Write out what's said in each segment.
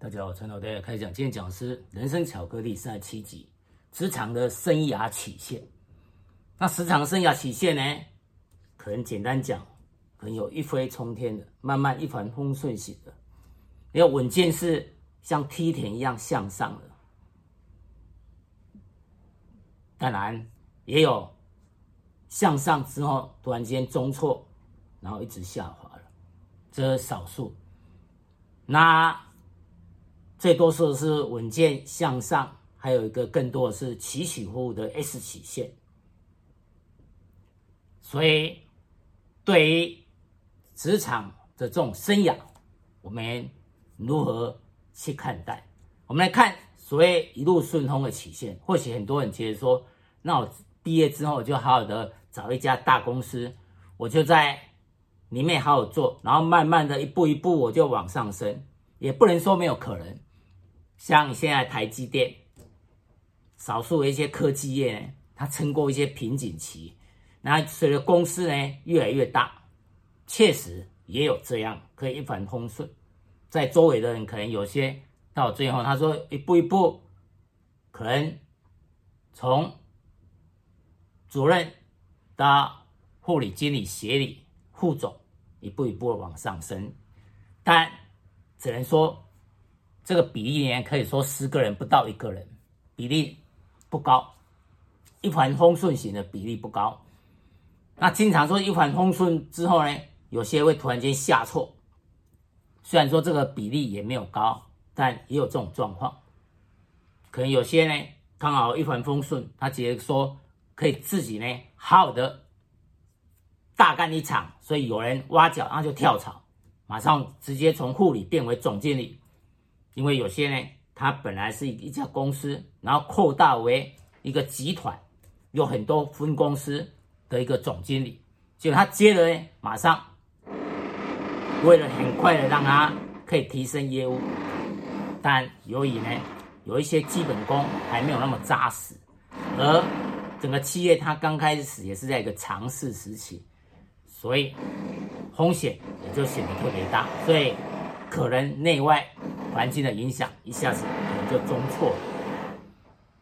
大家好，陈老大开讲。今天讲的是人生巧克力三十七集，职场的生涯曲线。那职场生涯曲线呢？可能简单讲，可能有一飞冲天的，慢慢一帆风顺型的，也有稳健是像梯田一样向上的。当然，也有向上之后突然间中挫，然后一直下滑了，这是少数。那最多数是稳健向上，还有一个更多的是起起伏伏的 S 曲线。所以，对于职场的这种生涯，我们如何去看待？我们来看所谓一路顺风的曲线。或许很多人觉得说，那我毕业之后就好好的找一家大公司，我就在里面好好做，然后慢慢的一步一步我就往上升。也不能说没有可能。像现在台积电，少数的一些科技业呢，它撑过一些瓶颈期，那随着公司呢越来越大，确实也有这样可以一帆风顺。在周围的人可能有些到最后，他说一步一步，可能从主任到护理经理、协理、副总，一步一步往上升，但只能说。这个比例呢，可以说十个人不到一个人，比例不高，一帆风顺型的比例不高。那经常说一帆风顺之后呢，有些会突然间下挫。虽然说这个比例也没有高，但也有这种状况。可能有些呢，刚好一帆风顺，他觉得说可以自己呢好好的大干一场，所以有人挖角，然后就跳槽，马上直接从护理变为总经理。因为有些呢，他本来是一家公司，然后扩大为一个集团，有很多分公司的一个总经理，结果他接了呢，马上为了很快的让他可以提升业务，但由于呢有一些基本功还没有那么扎实，而整个企业它刚开始也是在一个尝试时期，所以风险也就显得特别大，所以可能内外。环境的影响一下子可能就中错了。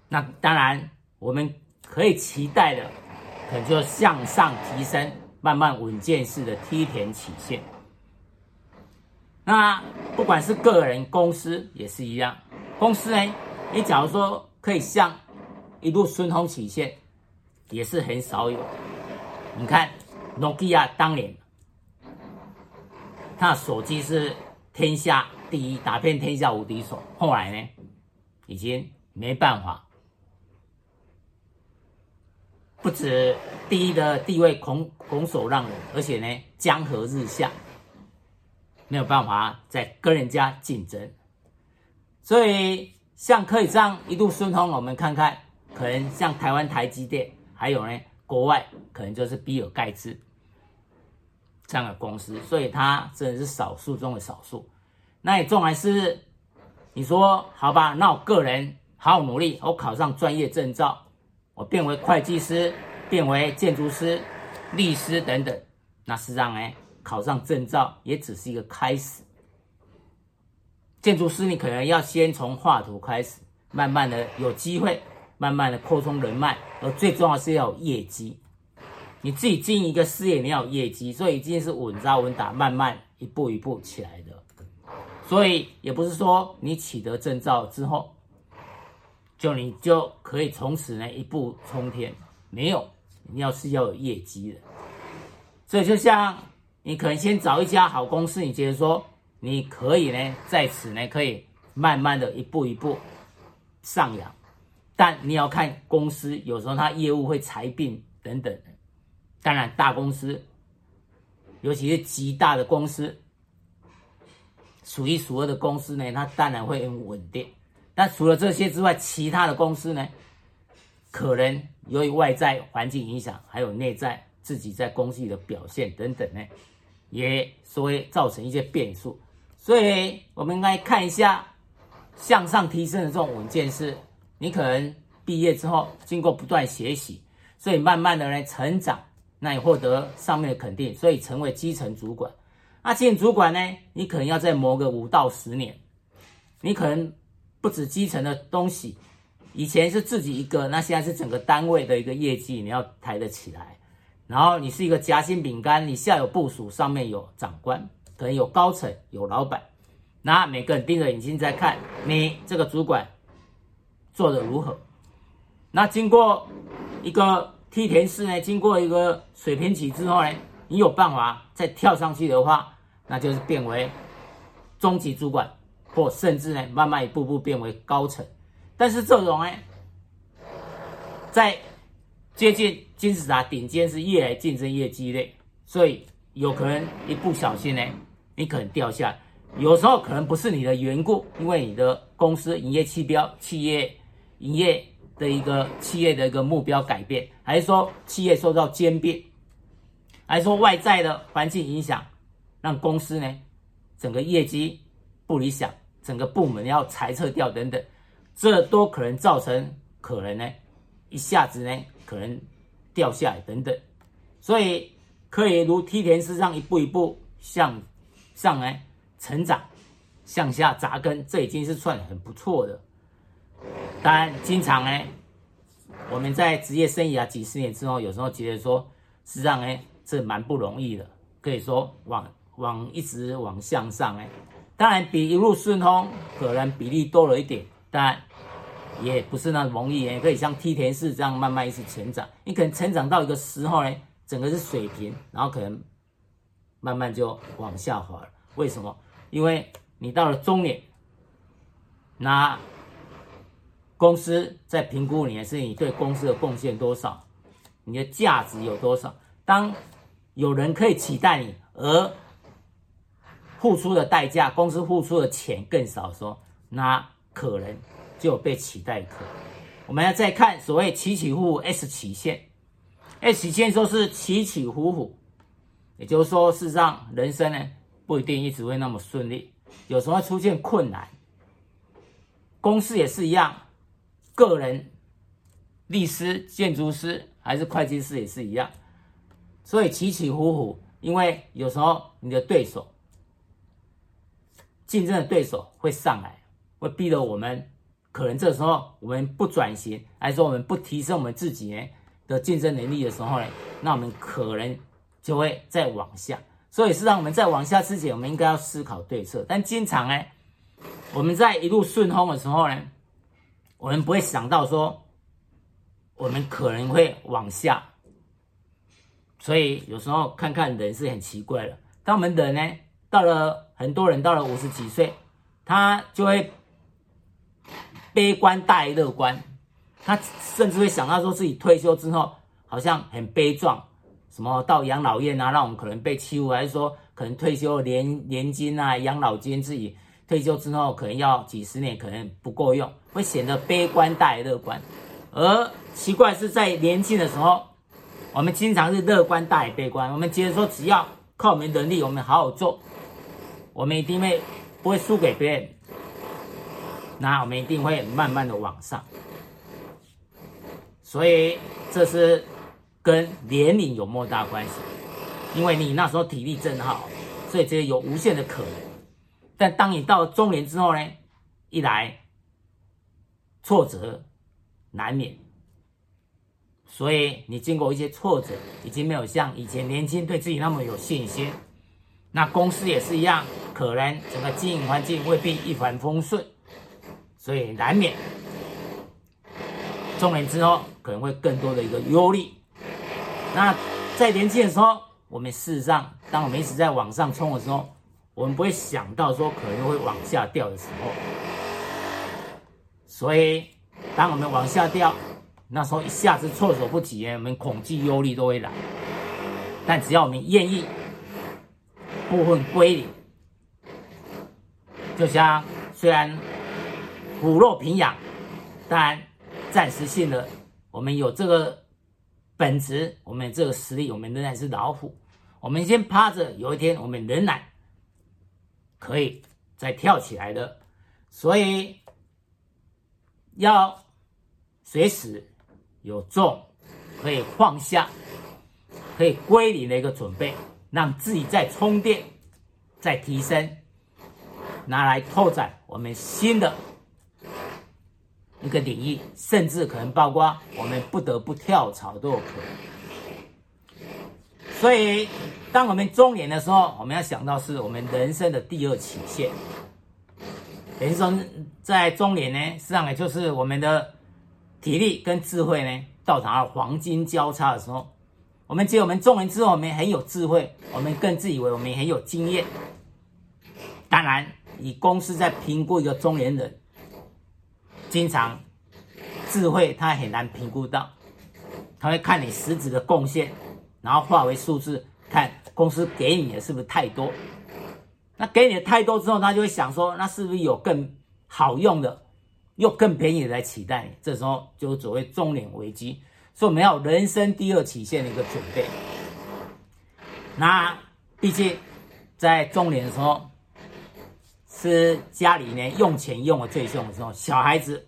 那当然，我们可以期待的，可能就向上提升，慢慢稳健式的梯田曲线。那不管是个人、公司也是一样。公司呢，你假如说可以像一路顺风曲线，也是很少有。你看，诺基亚当年，他手机是天下。第一，打遍天下无敌手。后来呢，已经没办法，不止第一的地位拱拱手让人，而且呢，江河日下，没有办法再跟人家竞争。所以，像可以这样一路顺风，我们看看，可能像台湾台积电，还有呢，国外可能就是比尔盖茨这样的公司。所以，它真的是少数中的少数。那也重还是你说好吧？那我个人好好努力，我考上专业证照，我变为会计师，变为建筑师、律师等等。那实际上呢，考上证照也只是一个开始。建筑师你可能要先从画图开始，慢慢的有机会，慢慢的扩充人脉，而最重要是要有业绩。你自己经营一个事业，你要有业绩，所以一定是稳扎稳打，慢慢一步一步起来的。所以也不是说你取得证照之后，就你就可以从此呢一步冲天，没有，你要是要有业绩的。所以就像你可能先找一家好公司，你觉得说你可以呢在此呢可以慢慢的一步一步上扬，但你要看公司，有时候它业务会裁并等等。当然大公司，尤其是极大的公司。数一数二的公司呢，它当然会很稳定。但除了这些之外，其他的公司呢，可能由于外在环境影响，还有内在自己在公司里的表现等等呢，也所以造成一些变数。所以，我们应该看一下向上提升的这种稳健式。你可能毕业之后，经过不断学习，所以慢慢的呢成长，那你获得上面的肯定，所以成为基层主管。那进主管呢？你可能要再磨个五到十年，你可能不止基层的东西，以前是自己一个，那现在是整个单位的一个业绩，你要抬得起来。然后你是一个夹心饼干，你下有部署，上面有长官，可能有高层，有老板，那每个人盯着眼睛在看你这个主管做的如何。那经过一个梯田式呢，经过一个水平起之后呢，你有办法再跳上去的话，那就是变为中级主管，或甚至呢，慢慢一步步变为高层。但是这种呢，在接近金字塔顶尖是越来竞争越激烈，所以有可能一不小心呢，你可能掉下。有时候可能不是你的缘故，因为你的公司营业指标、企业营业的一个企业的一个目标改变，还是说企业受到兼并，还是说外在的环境影响，让公司呢整个业绩不理想，整个部门要裁撤掉等等，这都可能造成可能呢一下子呢。可能掉下来等等，所以可以如梯田式上一步一步向上来成长，向下扎根，这已经是算很不错的。当然，经常呢，我们在职业生涯几十年之后，有时候觉得说，实际上呢，这蛮不容易的。可以说往往一直往向上哎，当然比一路顺风可能比例多了一点，但。也不是那么容易，也可以像梯田式这样慢慢一直成长。你可能成长到一个时候呢，整个是水平，然后可能慢慢就往下滑了。为什么？因为你到了中年，那公司在评估你的，是你对公司的贡献多少，你的价值有多少。当有人可以取代你，而付出的代价，公司付出的钱更少的时候，那可能。就有被取代可能。我们要再看所谓起起伏伏 S 曲线，S 曲线说是起起伏伏，也就是说，事实上人生呢不一定一直会那么顺利，有时候出现困难。公司也是一样，个人、律师、建筑师还是会计师也是一样，所以起起伏伏，因为有时候你的对手、竞争的对手会上来，会逼得我们。可能这时候我们不转型，还是说我们不提升我们自己呢的竞争能力的时候呢，那我们可能就会再往下。所以是让我们在往下之前，我们应该要思考对策。但经常呢，我们在一路顺风的时候呢，我们不会想到说我们可能会往下。所以有时候看看人是很奇怪的。当我们人呢到了很多人到了五十几岁，他就会。悲观大于乐观，他甚至会想到说自己退休之后好像很悲壮，什么到养老院啊，让我们可能被欺负，还是说可能退休年年金啊、养老金自己退休之后可能要几十年，可能不够用，会显得悲观大于乐观。而奇怪是在年轻的时候，我们经常是乐观大于悲观，我们觉得说只要靠我们能力，我们好好做，我们一定会不会输给别人。那我们一定会慢慢的往上，所以这是跟年龄有莫大关系，因为你那时候体力正好，所以这有无限的可能。但当你到中年之后呢，一来挫折难免，所以你经过一些挫折，已经没有像以前年轻对自己那么有信心。那公司也是一样，可能整个经营环境未必一帆风顺。所以难免中年之后可能会更多的一个忧虑。那在年轻的时候，我们事实上，当我们一直在往上冲的时候，我们不会想到说可能会往下掉的时候。所以，当我们往下掉，那时候一下子措手不及，我们恐惧、忧虑都会来。但只要我们愿意部分归零，就像虽然。骨肉平养，但暂时性的，我们有这个本质，我们这个实力，我们仍然是老虎。我们先趴着，有一天我们仍然可以再跳起来的。所以要随时有重可以放下、可以归零的一个准备，让自己再充电、再提升，拿来拓展。我们新的一个领域，甚至可能包括我们不得不跳槽都有可能。所以，当我们中年的时候，我们要想到是我们人生的第二曲线。等于说，在中年呢，实际上也就是我们的体力跟智慧呢，到达了黄金交叉的时候。我们只有我们中年之后，我们很有智慧，我们更自以为我们很有经验。当然，以公司在评估一个中年人，经常智慧他很难评估到，他会看你实质的贡献，然后化为数字，看公司给你的是不是太多。那给你的太多之后，他就会想说，那是不是有更好用的，又更便宜的来取代你？这时候就所谓中年危机，所以我们要人生第二曲线的一个准备。那毕竟在中年的时候，是家里呢用钱用的最凶的时候，小孩子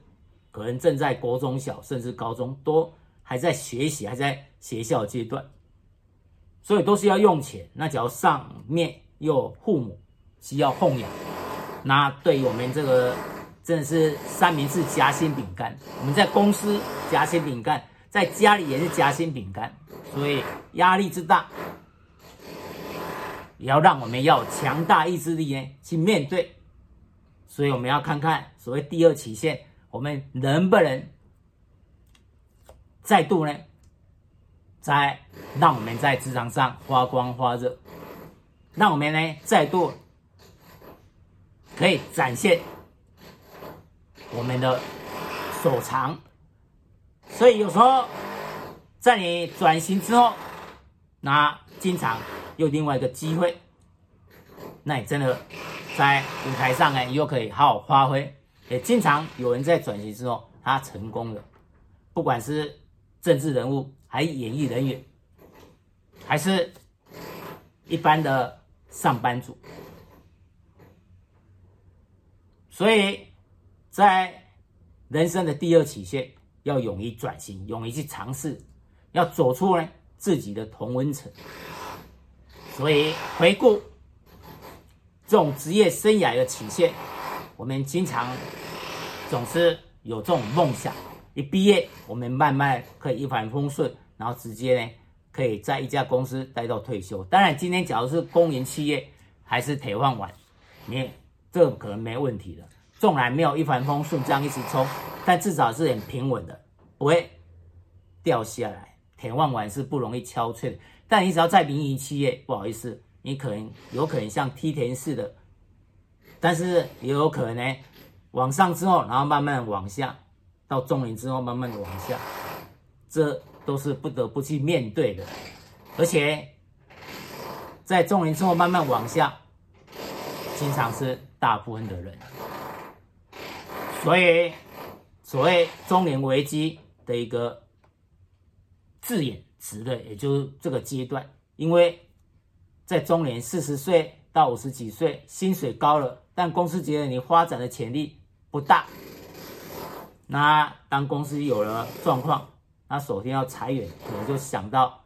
可能正在国中小甚至高中，都还在学习，还在学校阶段，所以都是要用钱。那只要上面又有父母。需要奉养，那对于我们这个真的是三明治夹心饼干。我们在公司夹心饼干，在家里也是夹心饼干，所以压力之大，也要让我们要强大意志力呢去面对。所以我们要看看所谓第二曲线，我们能不能再度呢，在让我们在职场上发光发热，让我们呢再度。可以展现我们的所长，所以有时候在你转型之后，那经常有另外一个机会，那你真的在舞台上呢又可以好好发挥。也经常有人在转型之后他成功了，不管是政治人物，还演艺人员，还是一般的上班族。所以，在人生的第二曲线，要勇于转型，勇于去尝试，要走出呢自己的同温层。所以，回顾这种职业生涯的曲线，我们经常总是有这种梦想：一毕业，我们慢慢可以一帆风顺，然后直接呢可以在一家公司待到退休。当然，今天假如是公营企业，还是铁饭碗，你。这可能没问题的，纵然没有一帆风顺这样一直冲，但至少是很平稳的，不会掉下来。铁饭碗是不容易敲碎的，但你只要在民营企业，不好意思，你可能有可能像梯田似的，但是也有可能呢，往上之后，然后慢慢往下，到中年之后慢慢的往下，这都是不得不去面对的，而且在中年之后慢慢往下，经常是。大部分的人，所以所谓中年危机的一个字眼词的，也就是这个阶段，因为在中年四十岁到五十几岁，薪水高了，但公司觉得你发展的潜力不大，那当公司有了状况，那首先要裁员，可能就想到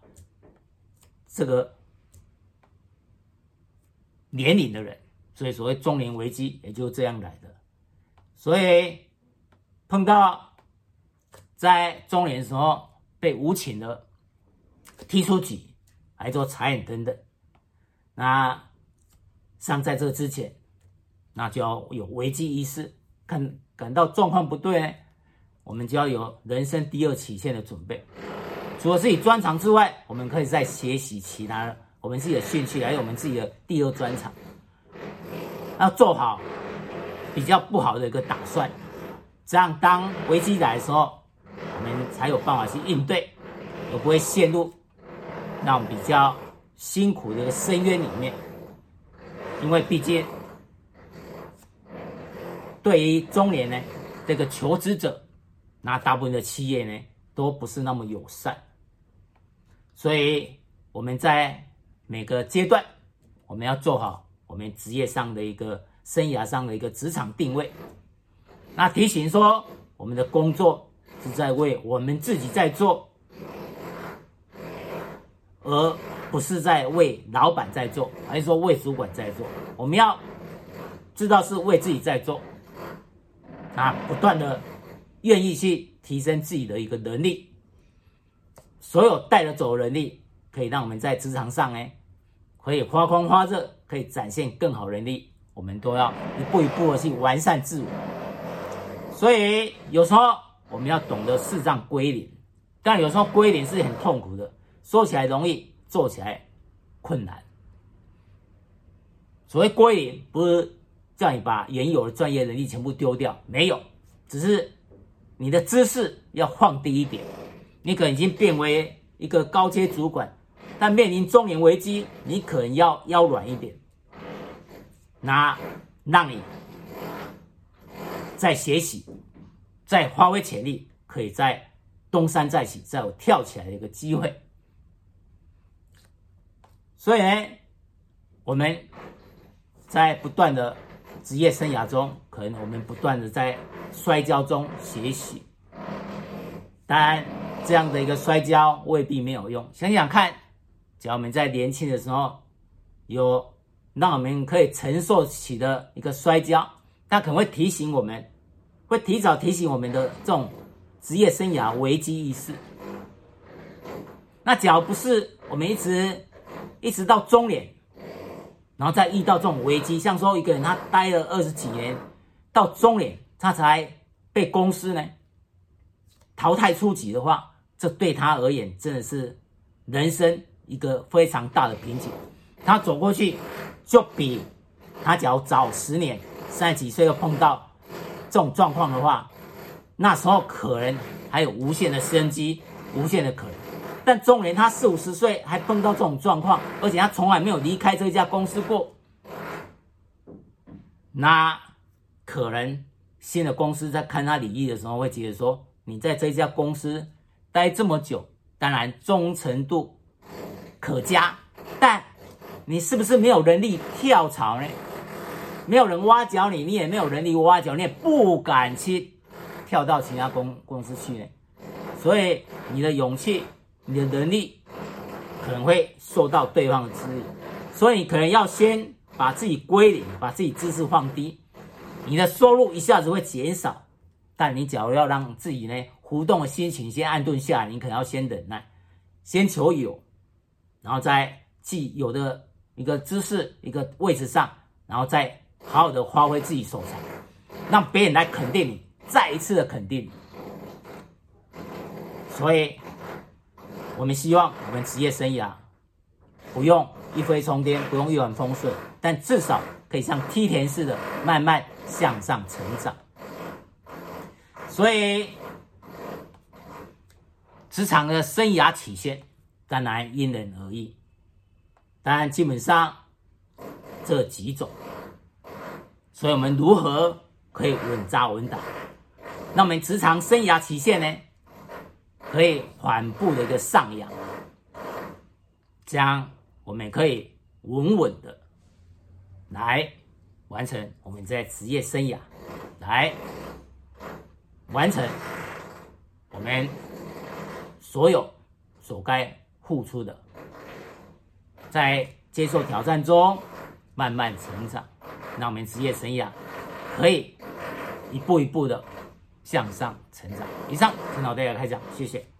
这个年龄的人。所以，所谓中年危机也就这样来的。所以，碰到在中年的时候被无情的踢出局，来做裁员等等，那像在这之前，那就要有危机意识，看感到状况不对，我们就要有人生第二曲线的准备。除了自己专长之外，我们可以再学习其他，我们自己的兴趣，还有我们自己的第二专长。要做好比较不好的一个打算，这样当危机来的时候，我们才有办法去应对，而不会陷入那种比较辛苦的深渊里面。因为毕竟，对于中年呢这个求职者，那大部分的企业呢都不是那么友善，所以我们在每个阶段，我们要做好。我们职业上的一个生涯上的一个职场定位，那提醒说，我们的工作是在为我们自己在做，而不是在为老板在做，还是说为主管在做。我们要知道是为自己在做，啊，不断的愿意去提升自己的一个能力，所有带得走的能力，可以让我们在职场上呢，可以发光发热，可以展现更好能力，我们都要一步一步的去完善自我。所以有时候我们要懂得适当归零，但有时候归零是很痛苦的，说起来容易，做起来困难。所谓归零，不是叫你把原有的专业能力全部丢掉，没有，只是你的知识要放低一点。你可能已经变为一个高阶主管。但面临中年危机，你可能要腰软一点，那让你再学习，再发挥潜力，可以再东山再起，再有跳起来的一个机会。所以呢，我们在不断的职业生涯中，可能我们不断的在摔跤中学习。当然，这样的一个摔跤未必没有用，想想看。只要我们在年轻的时候有让我们可以承受起的一个摔跤，它可能会提醒我们，会提早提醒我们的这种职业生涯危机意识。那假如不是我们一直一直到中年，然后再遇到这种危机，像说一个人他待了二十几年，到中年他才被公司呢淘汰出局的话，这对他而言真的是人生。一个非常大的瓶颈，他走过去就比他只要早十年，三十几岁又碰到这种状况的话，那时候可能还有无限的生机，无限的可能。但中年他四五十岁还碰到这种状况，而且他从来没有离开这家公司过，那可能新的公司在看他履历的时候会觉得说，你在这家公司待这么久，当然忠诚度。可嘉，但你是不是没有能力跳槽呢？没有人挖角你，你也没有能力挖角，你也不敢去跳到其他公公司去呢。所以你的勇气、你的能力可能会受到对方的质疑。所以你可能要先把自己归零，把自己知识放低，你的收入一下子会减少。但你假如要让自己呢浮动的心情先安顿下来，你可能要先忍耐，先求有。然后在既有的一个姿势、一个位置上，然后再好好的发挥自己所长，让别人来肯定你，再一次的肯定。所以，我们希望我们职业生涯不用一飞冲天，不用一帆风顺，但至少可以像梯田似的慢慢向上成长。所以，职场的生涯曲线。当然因人而异，当然基本上这几种，所以我们如何可以稳扎稳打？那我们职场生涯曲线呢，可以缓步的一个上扬，这样我们可以稳稳的来完成我们在职业生涯，来完成我们所有所该。付出的，在接受挑战中慢慢成长，让我们职业生涯可以一步一步的向上成长。以上，陈老大家开讲，谢谢。